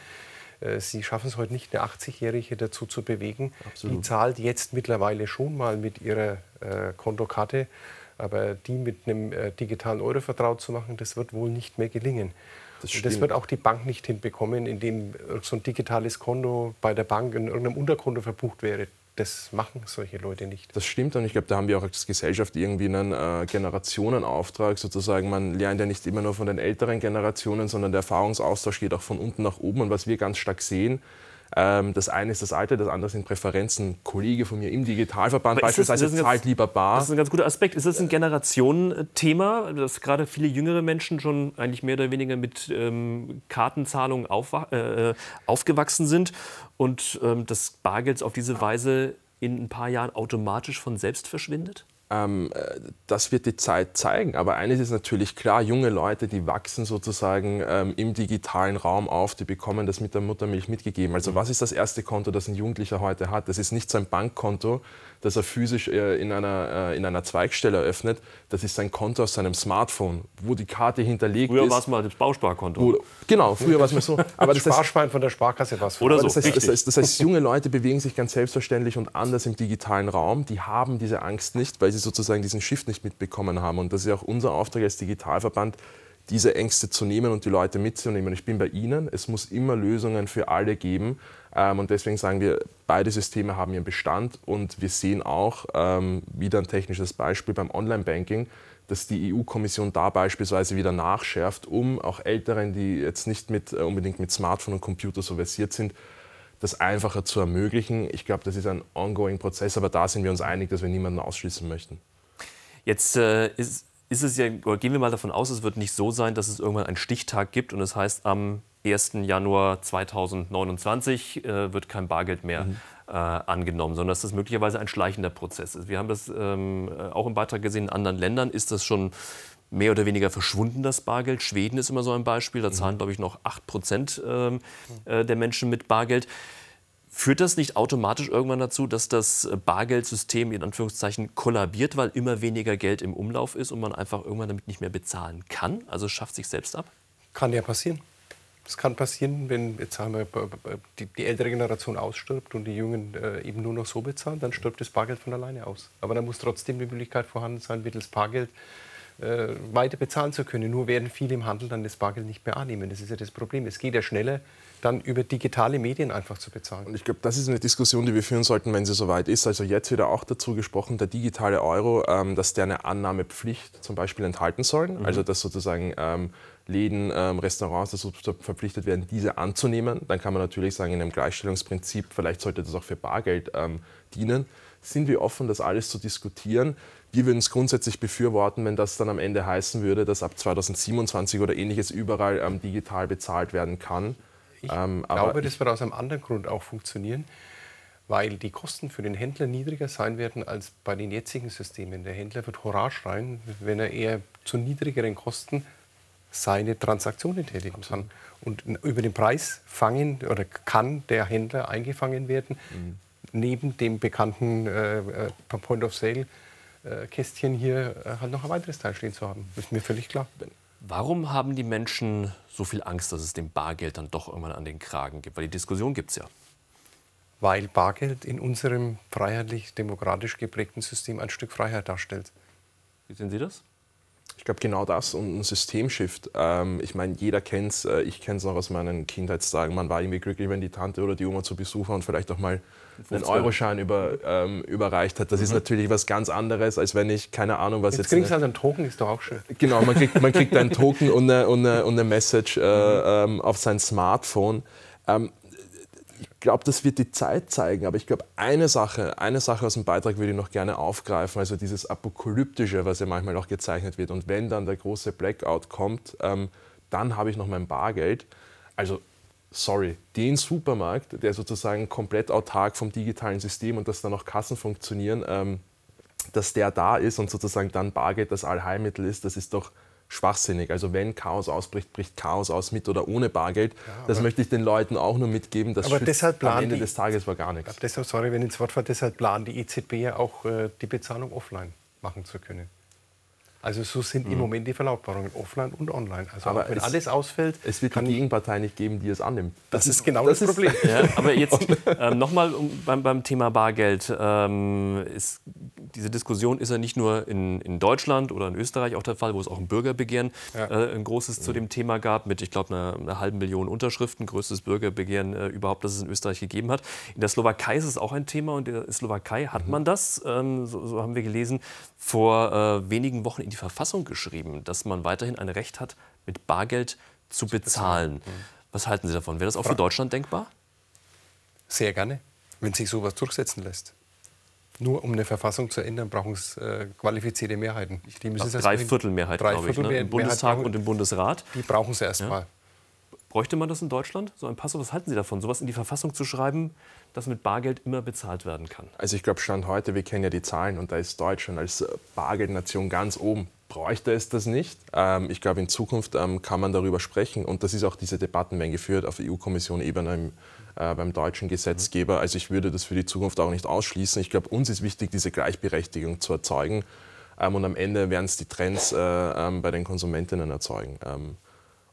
Äh, Sie schaffen es heute nicht, eine 80-Jährige dazu zu bewegen. Absolut. Die zahlt jetzt mittlerweile schon mal mit ihrer äh, Kontokarte. Aber die mit einem äh, digitalen Euro vertraut zu machen, das wird wohl nicht mehr gelingen. Das, das, wird auch die Bank nicht hinbekommen, indem so ein digitales Konto bei der Bank in irgendeinem Unterkonto verbucht wäre das machen solche Leute nicht. Das stimmt und ich glaube, da haben wir auch als Gesellschaft irgendwie einen äh, Generationenauftrag sozusagen. Man lernt ja nicht immer nur von den älteren Generationen, sondern der Erfahrungsaustausch geht auch von unten nach oben. Und was wir ganz stark sehen, das eine ist das Alter, das andere sind Präferenzen. Ein Kollege von mir im Digitalverband Aber beispielsweise das, das zahlt lieber bar. Das ist ein ganz guter Aspekt. Ist das ein Generationenthema, dass gerade viele jüngere Menschen schon eigentlich mehr oder weniger mit ähm, Kartenzahlungen äh, aufgewachsen sind und ähm, das Bargeld auf diese Weise in ein paar Jahren automatisch von selbst verschwindet? Ähm, äh, das wird die Zeit zeigen. Aber eines ist natürlich klar, junge Leute, die wachsen sozusagen ähm, im digitalen Raum auf, die bekommen das mit der Muttermilch mitgegeben. Also was ist das erste Konto, das ein Jugendlicher heute hat? Das ist nicht sein Bankkonto, das er physisch äh, in, einer, äh, in einer Zweigstelle eröffnet. Das ist sein Konto aus seinem Smartphone, wo die Karte hinterlegt früher ist. Früher war es mal das Bausparkonto. Wo, genau, früher war es mal so. [LAUGHS] Aber das Sparschwein von der Sparkasse war es Oder so, das heißt, das, heißt, das heißt, junge Leute bewegen sich ganz selbstverständlich und anders im digitalen Raum. Die haben diese Angst nicht, weil sie sozusagen diesen Shift nicht mitbekommen haben. Und das ist auch unser Auftrag als Digitalverband, diese Ängste zu nehmen und die Leute mitzunehmen. Ich bin bei Ihnen. Es muss immer Lösungen für alle geben. Ähm, und deswegen sagen wir, beide Systeme haben ihren Bestand und wir sehen auch ähm, wieder ein technisches Beispiel beim Online-Banking, dass die EU-Kommission da beispielsweise wieder nachschärft, um auch Älteren, die jetzt nicht mit, äh, unbedingt mit Smartphone und Computer so versiert sind, das einfacher zu ermöglichen. Ich glaube, das ist ein ongoing Prozess, aber da sind wir uns einig, dass wir niemanden ausschließen möchten. Jetzt äh, ist, ist es ja, gehen wir mal davon aus, es wird nicht so sein, dass es irgendwann einen Stichtag gibt und es das heißt, am 1. Januar 2029 äh, wird kein Bargeld mehr mhm. äh, angenommen, sondern dass das möglicherweise ein schleichender Prozess ist. Wir haben das ähm, äh, auch im Beitrag gesehen, in anderen Ländern ist das schon mehr oder weniger verschwunden, das Bargeld. Schweden ist immer so ein Beispiel, da mhm. zahlen, glaube ich, noch 8 Prozent ähm, äh, der Menschen mit Bargeld. Führt das nicht automatisch irgendwann dazu, dass das Bargeldsystem in Anführungszeichen kollabiert, weil immer weniger Geld im Umlauf ist und man einfach irgendwann damit nicht mehr bezahlen kann? Also schafft sich selbst ab? Kann ja passieren. Das kann passieren, wenn jetzt sagen wir, die, die ältere Generation ausstirbt und die Jungen äh, eben nur noch so bezahlen, dann stirbt das Bargeld von alleine aus. Aber da muss trotzdem die Möglichkeit vorhanden sein, mittels Bargeld äh, weiter bezahlen zu können. Nur werden viele im Handel dann das Bargeld nicht mehr annehmen. Das ist ja das Problem. Es geht ja schneller, dann über digitale Medien einfach zu bezahlen. Und ich glaube, das ist eine Diskussion, die wir führen sollten, wenn sie soweit ist. Also jetzt wieder auch dazu gesprochen, der digitale Euro, ähm, dass der eine Annahmepflicht zum Beispiel enthalten soll. Mhm. Also dass sozusagen ähm, Läden, ähm, Restaurants dazu verpflichtet werden, diese anzunehmen. Dann kann man natürlich sagen, in einem Gleichstellungsprinzip, vielleicht sollte das auch für Bargeld ähm, dienen. Sind wir offen, das alles zu diskutieren? Wir würden es grundsätzlich befürworten, wenn das dann am Ende heißen würde, dass ab 2027 oder ähnliches überall ähm, digital bezahlt werden kann. Ich ähm, glaube, das wird aus einem anderen Grund auch funktionieren, weil die Kosten für den Händler niedriger sein werden als bei den jetzigen Systemen. Der Händler wird Hurra schreien, wenn er eher zu niedrigeren Kosten seine Transaktionen tätigen kann. Und über den Preis fangen oder kann der Händler eingefangen werden, mhm. neben dem bekannten äh, äh Point of Sale äh, Kästchen hier äh, halt noch ein weiteres Teil stehen zu haben. Das ist mir völlig klar. Warum haben die Menschen so viel Angst, dass es dem Bargeld dann doch irgendwann an den Kragen gibt? Weil die Diskussion gibt es ja. Weil Bargeld in unserem freiheitlich-demokratisch geprägten System ein Stück Freiheit darstellt. Wie sehen Sie das? Ich glaube, genau das und ein Systemshift. Ähm, ich meine, jeder kennt es, äh, ich kenne es noch aus meinen Kindheitstagen. Man war irgendwie glücklich, wenn die Tante oder die Oma zu Besuch war und vielleicht auch mal einen Euroschein über, ähm, überreicht hat. Das mhm. ist natürlich was ganz anderes, als wenn ich, keine Ahnung, was jetzt. Jetzt kriegst du halt einen Token, ist doch auch schön. Genau, man kriegt, man kriegt einen [LAUGHS] Token und eine, und eine, und eine Message äh, mhm. ähm, auf sein Smartphone. Ähm, ich glaube, das wird die Zeit zeigen. Aber ich glaube, eine Sache, eine Sache aus dem Beitrag würde ich noch gerne aufgreifen. Also dieses Apokalyptische, was ja manchmal auch gezeichnet wird. Und wenn dann der große Blackout kommt, ähm, dann habe ich noch mein Bargeld. Also, sorry, den Supermarkt, der sozusagen komplett autark vom digitalen System und dass dann auch Kassen funktionieren, ähm, dass der da ist und sozusagen dann Bargeld das Allheilmittel ist, das ist doch schwachsinnig. Also wenn Chaos ausbricht, bricht Chaos aus mit oder ohne Bargeld. Ja, das möchte ich den Leuten auch nur mitgeben. Das aber deshalb am Ende die, des Tages war gar nichts. Deshalb, sorry, wenn ich ins Wort fahre, deshalb planen die EZB ja auch äh, die Bezahlung offline machen zu können. Also so sind mhm. im Moment die Verlautbarungen offline und online. Also aber wenn es, alles ausfällt, es wird die Gegenpartei nicht geben, die es annimmt. Das, das ist genau das, das Problem. [LAUGHS] Ja, aber jetzt ähm, nochmal um, beim, beim, Thema Bargeld. Ähm, ist, diese Diskussion ist ja nicht nur in, in, Deutschland oder in Österreich auch der Fall, wo es auch ein Bürgerbegehren ja. äh, ein großes mhm. zu dem Thema gab mit, ich glaube, einer, einer, halben Million Unterschriften, größtes Bürgerbegehren äh, überhaupt, das es in Österreich gegeben hat. In der Slowakei ist es auch ein Thema und in der Slowakei hat mhm. man das, ähm, so, so, haben wir gelesen, vor äh, wenigen Wochen in die Verfassung geschrieben, dass man weiterhin ein Recht hat, mit Bargeld zu, zu bezahlen. bezahlen. Mhm. Was halten Sie davon? Wäre das auch für Deutschland denkbar? Sehr gerne, wenn sich sowas durchsetzen lässt. Nur um eine Verfassung zu ändern, brauchen es äh, qualifizierte Mehrheiten. Die müssen drei Viertelmehrheit, drei glaube ich, ne? im Bundestag und im Bundesrat. Die brauchen sie erst Ja. Bräuchte man das in Deutschland, so ein Pass? Was halten Sie davon, sowas in die Verfassung zu schreiben, dass mit Bargeld immer bezahlt werden kann? Also ich glaube, Stand heute, wir kennen ja die Zahlen und da ist Deutschland als Bargeldnation ganz oben. Bräuchte es das nicht? Ähm, ich glaube, in Zukunft ähm, kann man darüber sprechen und das ist auch diese Debatten werden geführt auf EU-Kommission-Ebene äh, beim deutschen Gesetzgeber. Also ich würde das für die Zukunft auch nicht ausschließen. Ich glaube, uns ist wichtig, diese Gleichberechtigung zu erzeugen ähm, und am Ende werden es die Trends äh, ähm, bei den Konsumentinnen erzeugen.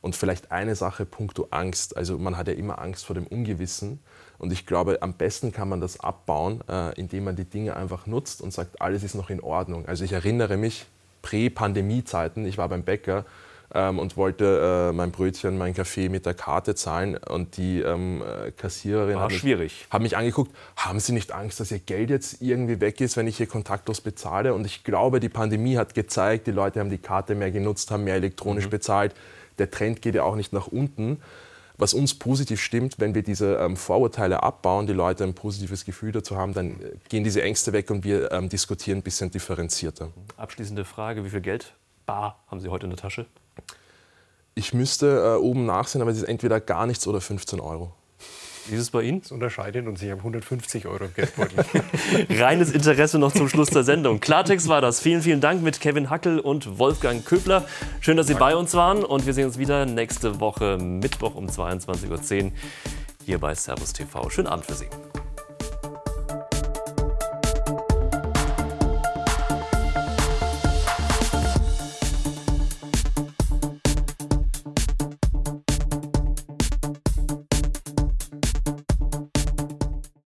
Und vielleicht eine Sache, puncto Angst. Also man hat ja immer Angst vor dem Ungewissen. Und ich glaube, am besten kann man das abbauen, äh, indem man die Dinge einfach nutzt und sagt, alles ist noch in Ordnung. Also ich erinnere mich, Prä-Pandemie-Zeiten, ich war beim Bäcker ähm, und wollte äh, mein Brötchen, mein Kaffee mit der Karte zahlen. Und die ähm, Kassiererin hat mich, hat mich, angeguckt, haben Sie nicht Angst, dass Ihr Geld jetzt irgendwie weg ist, wenn ich hier kontaktlos bezahle? Und ich glaube, die Pandemie hat gezeigt, die Leute haben die Karte mehr genutzt, haben mehr elektronisch mhm. bezahlt der Trend geht ja auch nicht nach unten. Was uns positiv stimmt, wenn wir diese ähm, Vorurteile abbauen, die Leute ein positives Gefühl dazu haben, dann äh, gehen diese Ängste weg und wir ähm, diskutieren ein bisschen differenzierter. Abschließende Frage, wie viel Geld bar haben Sie heute in der Tasche? Ich müsste äh, oben nachsehen, aber es ist entweder gar nichts oder 15 Euro. Wie ist es bei Ihnen? Das unterscheidet uns. Ich habe 150 Euro im Geldbeutel. [LAUGHS] Reines Interesse noch zum Schluss der Sendung. Klartext war das. Vielen, vielen Dank mit Kevin Hackel und Wolfgang Köbler. Schön, dass Sie Danke. bei uns waren und wir sehen uns wieder nächste Woche Mittwoch um 22.10 Uhr hier bei Servus TV. Schönen Abend für Sie.